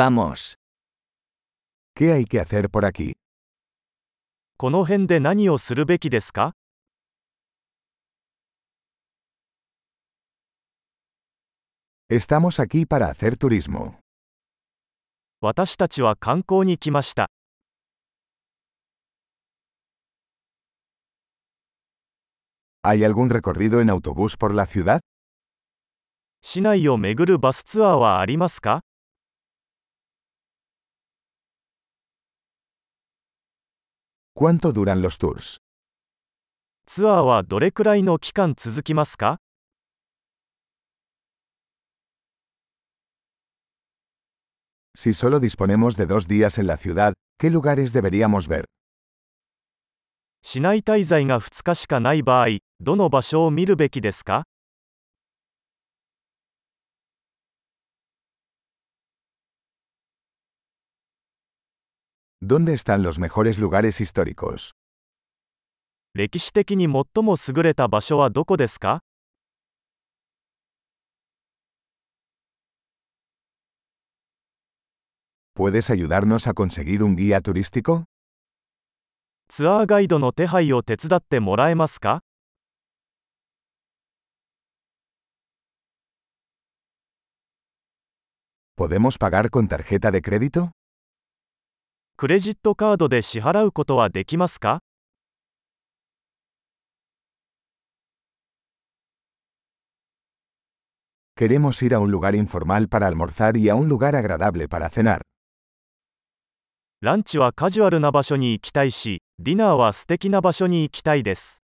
Vamos. ¿Qué hay que hacer por aquí? この辺で何をするべきですか Estamos aquí para hacer turismo. 私たちは観光に来ました。¿Hay algún recorrido en autobús por la ciudad? 市内を巡るバスツアーはありますか ¿Cuánto duran los tours? ツアーはどれくらいの期間続きますか Si solo disponemos de dos días en la ciudad, ¿qué lugares deberíamos ver? 市内滞在が2日しかない場合、どの場所を見るべきですか ¿Dónde están los mejores lugares históricos? 歴史的に最も優れた場所はどこですか ¿Puedes ayudarnos a conseguir un guía turístico? ツアーガイドの手配を手伝ってもらえますか ¿Podemos pagar con tarjeta de crédito? クレジットカードで支払うことはできますか Queremos ir a un lugar informal para almorzar y a un lugar agradable para cenar. ランチはカジュアルな場所に行きたいし、ディナーは素敵な場所に行きたいです。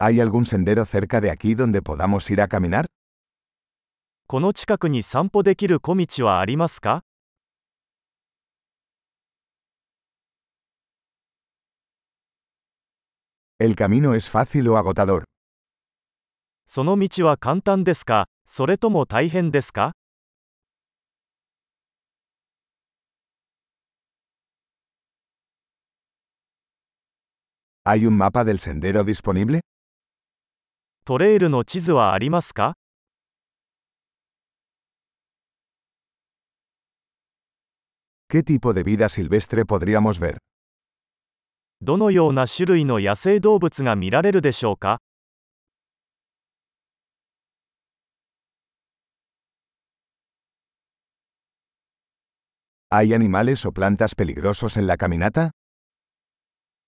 ¿Hay algún sendero cerca de aquí donde podamos ir a caminar? この近くに散歩できる小道はありますか ¿El camino es fácil o agotador? その道は簡単ですかそれとも大変ですか ¿Hay un mapa del sendero disponible? トレイルの地図はありますか.どのような種類の野生動物が見られるでしょうか.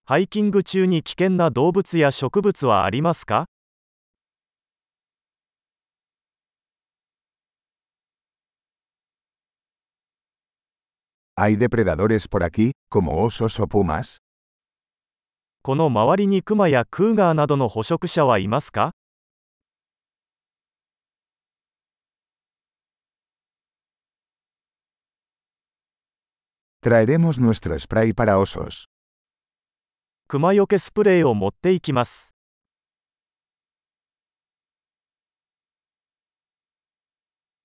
ハイキング中に危険な動物や植物はありますか ¿Hay depredadores por aquí, como osos o pumas? この周りにクマやクーガーなどの捕食者はいますか Traeremos nuestro spray para osos. クマよけスプレーを持っていきます。